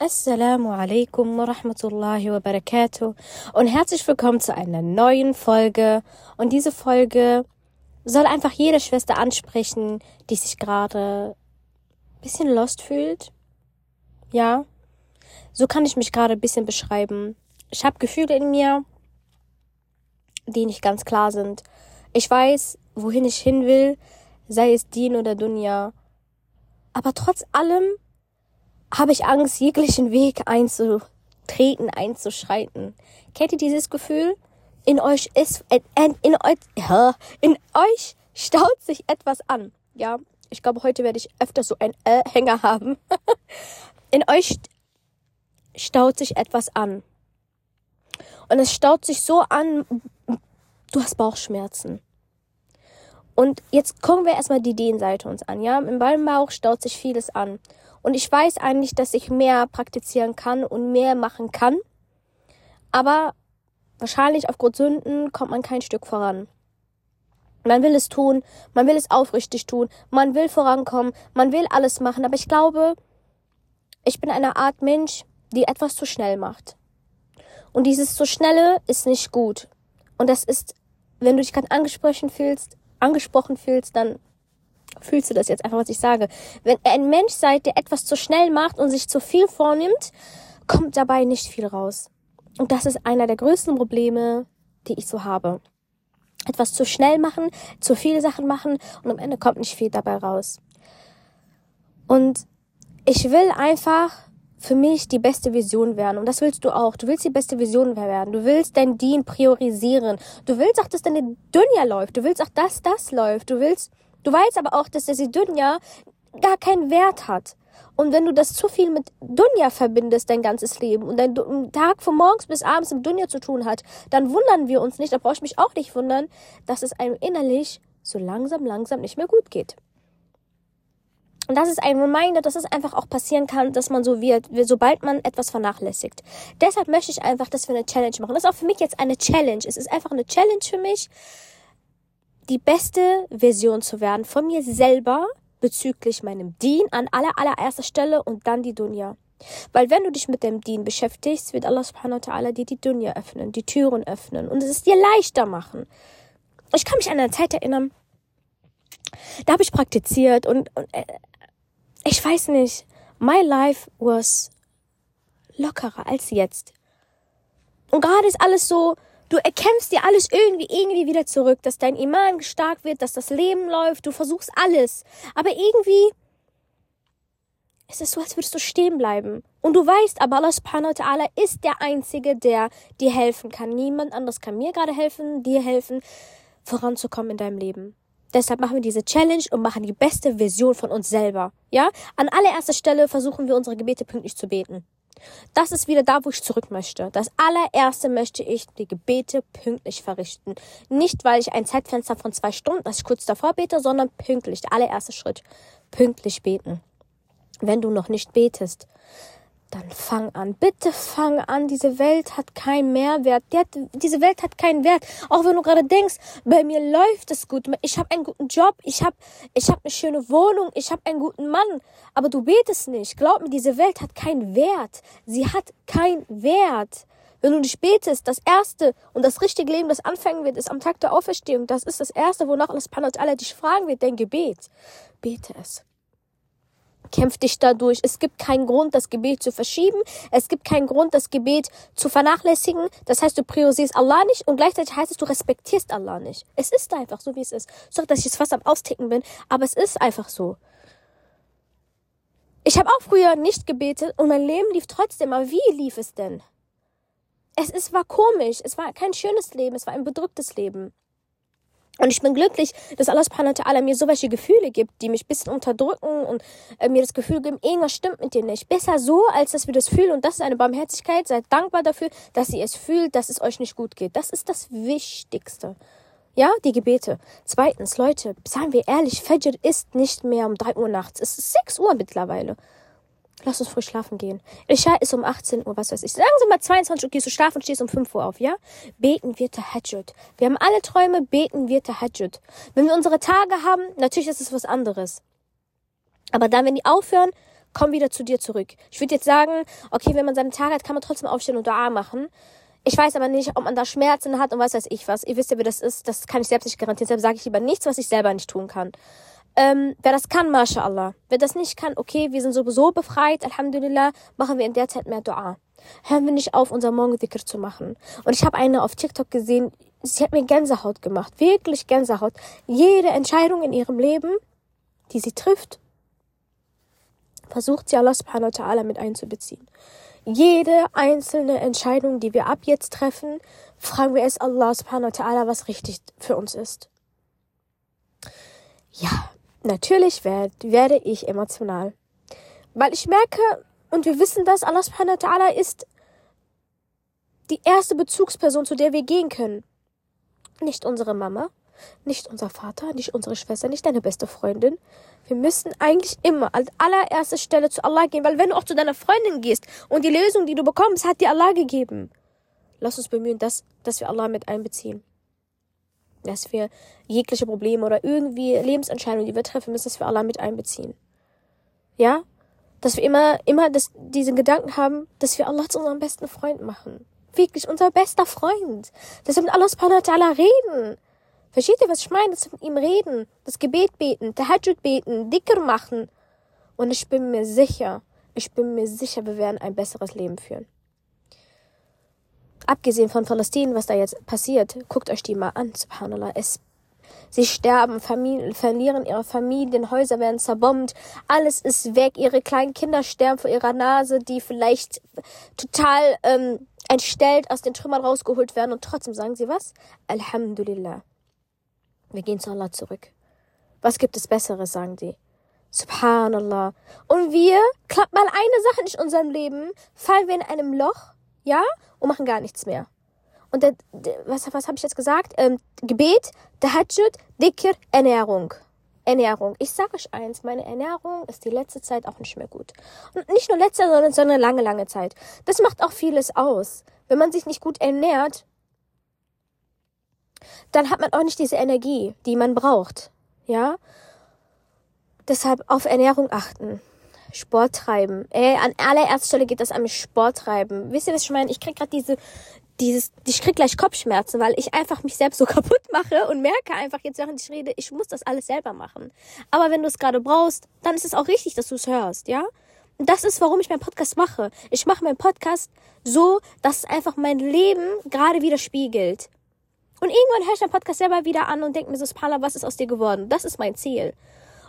Assalamu alaikum wa rahmatullahi wa barakatuh und herzlich willkommen zu einer neuen Folge. Und diese Folge soll einfach jede Schwester ansprechen, die sich gerade bisschen lost fühlt. Ja, so kann ich mich gerade ein bisschen beschreiben. Ich habe Gefühle in mir, die nicht ganz klar sind. Ich weiß, wohin ich hin will, sei es Dien oder Dunya. Aber trotz allem habe ich Angst, jeglichen Weg einzutreten, einzuschreiten. Kennt ihr dieses Gefühl? In euch ist, in, in, euch, in euch staut sich etwas an. Ja, ich glaube, heute werde ich öfter so ein äh Hänger haben. in euch staut sich etwas an. Und es staut sich so an, du hast Bauchschmerzen. Und jetzt gucken wir erstmal die Dehnseite uns an, ja? Im Bauch staut sich vieles an. Und ich weiß eigentlich, dass ich mehr praktizieren kann und mehr machen kann. Aber wahrscheinlich aufgrund Sünden kommt man kein Stück voran. Man will es tun, man will es aufrichtig tun, man will vorankommen, man will alles machen, aber ich glaube, ich bin eine Art Mensch, die etwas zu schnell macht. Und dieses zu schnelle ist nicht gut. Und das ist, wenn du dich gerade angesprochen fühlst, angesprochen fühlst, dann fühlst du das jetzt einfach, was ich sage. Wenn ihr ein Mensch seid, der etwas zu schnell macht und sich zu viel vornimmt, kommt dabei nicht viel raus. Und das ist einer der größten Probleme, die ich so habe. Etwas zu schnell machen, zu viele Sachen machen und am Ende kommt nicht viel dabei raus. Und ich will einfach für mich die beste Vision werden. Und das willst du auch. Du willst die beste Vision werden. Du willst dein Dien priorisieren. Du willst auch, dass deine Dunja läuft. Du willst auch, dass das läuft. Du willst Du weißt aber auch, dass der Dunja gar keinen Wert hat. Und wenn du das zu viel mit Dunja verbindest, dein ganzes Leben, und dein Tag von morgens bis abends mit Dunja zu tun hat, dann wundern wir uns nicht, da brauche ich mich auch nicht wundern, dass es einem innerlich so langsam, langsam nicht mehr gut geht. Und das ist ein Reminder, dass es einfach auch passieren kann, dass man so wird, sobald man etwas vernachlässigt. Deshalb möchte ich einfach, dass wir eine Challenge machen. Das ist auch für mich jetzt eine Challenge. Es ist einfach eine Challenge für mich, die beste Version zu werden von mir selber bezüglich meinem Dien an aller allererster Stelle und dann die Dunya. Weil wenn du dich mit dem Dien beschäftigst, wird Allah subhanahu wa ta'ala dir die Dunya öffnen, die Türen öffnen und es dir leichter machen. Ich kann mich an eine Zeit erinnern, da habe ich praktiziert und, und äh, ich weiß nicht, my life was lockerer als jetzt. Und gerade ist alles so, Du erkämpfst dir alles irgendwie, irgendwie wieder zurück, dass dein Iman stark wird, dass das Leben läuft, du versuchst alles. Aber irgendwie ist es so, als würdest du stehen bleiben. Und du weißt, aber Allah subhanahu wa ta'ala ist der Einzige, der dir helfen kann. Niemand anderes kann mir gerade helfen, dir helfen, voranzukommen in deinem Leben. Deshalb machen wir diese Challenge und machen die beste Version von uns selber. Ja? An allererster Stelle versuchen wir unsere Gebete pünktlich zu beten. Das ist wieder da, wo ich zurück möchte. Das allererste möchte ich die Gebete pünktlich verrichten. Nicht, weil ich ein Zeitfenster von zwei Stunden, dass ich kurz davor bete, sondern pünktlich. Der allererste Schritt. Pünktlich beten. Wenn du noch nicht betest, dann fang an. Bitte fang an. Diese Welt hat keinen Mehrwert. Die hat, diese Welt hat keinen Wert. Auch wenn du gerade denkst, bei mir läuft es gut. Ich habe einen guten Job. Ich habe ich hab eine schöne Wohnung. Ich habe einen guten Mann. Aber du betest nicht. Glaub mir, diese Welt hat keinen Wert. Sie hat keinen Wert. Wenn du nicht betest, das erste und das richtige Leben, das anfangen wird, ist am Tag der Auferstehung. Das ist das erste, wonach alles Panat Allah dich fragen wird, dein Gebet. Bete es. Kämpf dich dadurch. Es gibt keinen Grund, das Gebet zu verschieben. Es gibt keinen Grund, das Gebet zu vernachlässigen. Das heißt, du priorisierst Allah nicht und gleichzeitig heißt es, du respektierst Allah nicht. Es ist einfach so, wie es ist. Sorry, dass ich jetzt fast am Austicken bin, aber es ist einfach so. Ich habe auch früher nicht gebetet und mein Leben lief trotzdem. Aber wie lief es denn? Es, es war komisch. Es war kein schönes Leben. Es war ein bedrücktes Leben. Und ich bin glücklich, dass Allah subhanahu wa ta'ala mir so welche Gefühle gibt, die mich bisschen unterdrücken und äh, mir das Gefühl geben, irgendwas stimmt mit dir nicht. Besser so, als dass wir das fühlen. Und das ist eine Barmherzigkeit. Seid dankbar dafür, dass ihr es fühlt, dass es euch nicht gut geht. Das ist das Wichtigste. Ja, die Gebete. Zweitens, Leute, seien wir ehrlich, Fajr ist nicht mehr um drei Uhr nachts. Es ist sechs Uhr mittlerweile. Lass uns früh schlafen gehen. Isha ist um 18 Uhr, was weiß ich. Sagen Sie mal 22 Uhr gehst du schlafen und stehst um 5 Uhr auf, ja? Beten wir Tahajjud. Wir haben alle Träume, beten wir Tahajjud. Wenn wir unsere Tage haben, natürlich ist es was anderes. Aber dann, wenn die aufhören, komm wieder zu dir zurück. Ich würde jetzt sagen, okay, wenn man seinen Tag hat, kann man trotzdem aufstehen und Dua machen. Ich weiß aber nicht, ob man da Schmerzen hat und was weiß ich was. Ihr wisst ja, wie das ist. Das kann ich selbst nicht garantieren. Deshalb sage ich lieber nichts, was ich selber nicht tun kann. Ähm, wer das kann, mashallah. Wer das nicht kann, okay, wir sind sowieso befreit, alhamdulillah, machen wir in der Zeit mehr Dua. Hören wir nicht auf, unser Morgendikr zu machen. Und ich habe eine auf TikTok gesehen, sie hat mir Gänsehaut gemacht. Wirklich Gänsehaut. Jede Entscheidung in ihrem Leben, die sie trifft, versucht sie Allah subhanahu wa ta'ala mit einzubeziehen. Jede einzelne Entscheidung, die wir ab jetzt treffen, fragen wir es Allah subhanahu wa ta'ala, was richtig für uns ist. Ja, natürlich werd, werde ich emotional. Weil ich merke, und wir wissen dass Allah subhanahu wa ta'ala ist die erste Bezugsperson, zu der wir gehen können. Nicht unsere Mama, nicht unser Vater, nicht unsere Schwester, nicht deine beste Freundin. Wir müssen eigentlich immer als allererste Stelle zu Allah gehen, weil wenn du auch zu deiner Freundin gehst und die Lösung, die du bekommst, hat dir Allah gegeben. Lass uns bemühen, dass, dass wir Allah mit einbeziehen. Dass wir jegliche Probleme oder irgendwie Lebensentscheidungen, die wir treffen müssen, dass wir Allah mit einbeziehen. Ja? Dass wir immer, immer das, diesen Gedanken haben, dass wir Allah zu unserem besten Freund machen. Wirklich unser bester Freund. Dass wir mit Allah subhanahu wa ta'ala reden Versteht ihr, was ich meine? Das mit ihm reden, das Gebet beten, Tahajjud beten, dicker machen. Und ich bin mir sicher, ich bin mir sicher, wir werden ein besseres Leben führen. Abgesehen von Palästina, was da jetzt passiert, guckt euch die mal an, subhanallah. Es, sie sterben, Familien, verlieren ihre Familien, Häuser werden zerbombt, alles ist weg, ihre kleinen Kinder sterben vor ihrer Nase, die vielleicht total ähm, entstellt aus den Trümmern rausgeholt werden und trotzdem sagen sie was? Alhamdulillah. Wir gehen zu Allah zurück. Was gibt es Besseres, sagen sie. Subhanallah. Und wir, klappt mal eine Sache nicht in unserem Leben, fallen wir in einem Loch, ja, und machen gar nichts mehr. Und der, der, was, was habe ich jetzt gesagt? Ähm, Gebet, Tahajjud, Dhikr, Ernährung. Ernährung. Ich sage euch eins, meine Ernährung ist die letzte Zeit auch nicht mehr gut. Und nicht nur letzte, sondern, sondern lange, lange Zeit. Das macht auch vieles aus. Wenn man sich nicht gut ernährt, dann hat man auch nicht diese Energie, die man braucht. Ja? Deshalb auf Ernährung achten. Sport treiben. Ey, an allererster Stelle geht das mich Sport treiben. Wisst ihr, was ich meine? Ich krieg gerade diese, dieses, ich krieg gleich Kopfschmerzen, weil ich einfach mich selbst so kaputt mache und merke einfach jetzt, während ich rede, ich muss das alles selber machen. Aber wenn du es gerade brauchst, dann ist es auch richtig, dass du es hörst, ja? Und das ist, warum ich meinen Podcast mache. Ich mache meinen Podcast so, dass es einfach mein Leben gerade widerspiegelt. Und irgendwann höre ich den Podcast selber wieder an und denke mir so, Spala, was ist aus dir geworden? Das ist mein Ziel.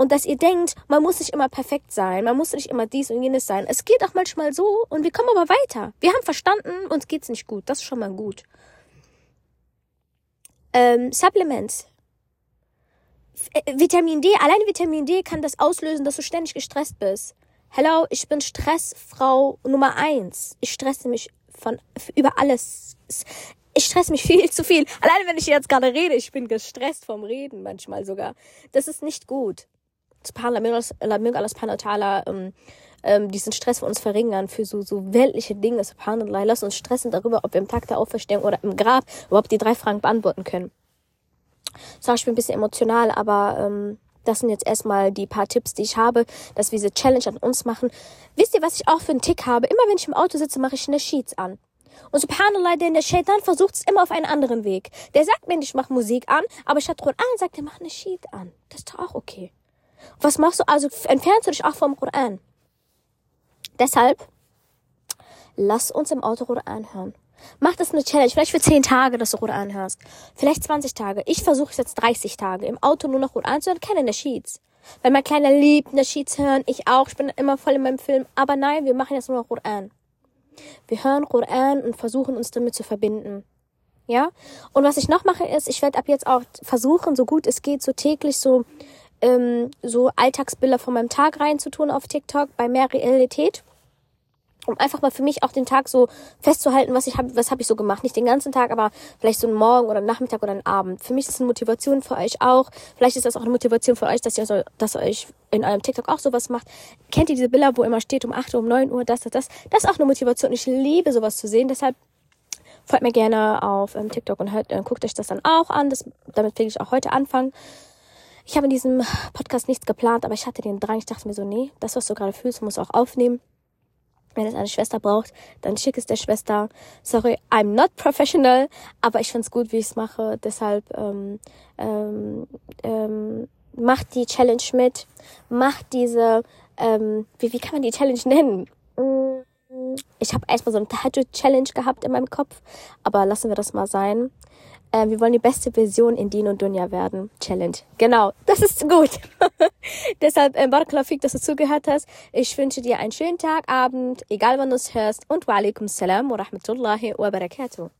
Und dass ihr denkt, man muss nicht immer perfekt sein, man muss nicht immer dies und jenes sein. Es geht auch manchmal so und wir kommen aber weiter. Wir haben verstanden, uns geht's nicht gut. Das ist schon mal gut. Ähm, Supplements. Äh, Vitamin D, allein Vitamin D kann das auslösen, dass du ständig gestresst bist. Hello, ich bin Stressfrau Nummer eins. Ich stresse mich von über alles ich stress mich viel zu viel. Alleine wenn ich jetzt gerade rede, ich bin gestresst vom Reden manchmal sogar. Das ist nicht gut. Subhanallah, ähm, ähm, diesen Stress für uns verringern, für so, so weltliche Dinge. Subhanallah, lass uns stressen darüber, ob wir im Tag der Auferstehung oder im Grab überhaupt die drei Fragen beantworten können. Sag ich bin ein bisschen emotional, aber ähm, das sind jetzt erstmal die paar Tipps, die ich habe, dass wir diese Challenge an uns machen. Wisst ihr, was ich auch für einen Tick habe? Immer wenn ich im Auto sitze, mache ich eine Sheets an. Und subhanallah, denn der Shaitan versucht es immer auf einen anderen Weg. Der sagt mir nicht, mach Musik an, aber statt Quran sagt er, mach eine Sheet an. Das ist doch auch okay. Was machst du? Also entfernst du dich auch vom Koran. Deshalb, lass uns im Auto Koran hören. Mach das eine Challenge, vielleicht für 10 Tage, dass du Koran hörst. Vielleicht 20 Tage. Ich versuche es jetzt 30 Tage. Im Auto nur noch Koran zu hören, keine Nasheeds. Weil mein Kleiner liebt Nasheeds hören, ich auch, ich bin immer voll in meinem Film. Aber nein, wir machen jetzt nur noch Koran. Wir hören Koran und versuchen uns damit zu verbinden. Ja? Und was ich noch mache ist, ich werde ab jetzt auch versuchen, so gut es geht, so täglich so ähm, so Alltagsbilder von meinem Tag reinzutun auf TikTok bei mehr Realität um einfach mal für mich auch den Tag so festzuhalten, was ich habe, was habe ich so gemacht. Nicht den ganzen Tag, aber vielleicht so einen Morgen oder einen Nachmittag oder einen Abend. Für mich ist es eine Motivation für euch auch. Vielleicht ist das auch eine Motivation für euch, dass ihr so, dass ihr euch in eurem TikTok auch sowas macht. Kennt ihr diese Bilder, wo immer steht um 8 Uhr, um 9 Uhr, das, das, das? Das ist auch eine Motivation. Ich liebe sowas zu sehen. Deshalb folgt mir gerne auf ähm, TikTok und hört, äh, guckt euch das dann auch an. Das, damit will ich auch heute anfangen. Ich habe in diesem Podcast nichts geplant, aber ich hatte den Drang. Ich dachte mir so, nee, das, was du gerade fühlst, musst du auch aufnehmen. Wenn es eine Schwester braucht, dann schick es der Schwester. Sorry, I'm not professional, aber ich find's gut, wie ich es mache. Deshalb ähm, ähm, ähm, macht die Challenge mit. Macht diese, ähm, wie, wie kann man die Challenge nennen? Ich habe erstmal so eine Tahajjud-Challenge gehabt in meinem Kopf, aber lassen wir das mal sein. Äh, wir wollen die beste Version in Din und Dunja werden. Challenge. Genau, das ist gut. Deshalb, äh, Barakalafik, dass du zugehört hast. Ich wünsche dir einen schönen Tag, Abend, egal wann du es hörst. Und wa alaikum salam wa rahmatullahi wa barakatuh.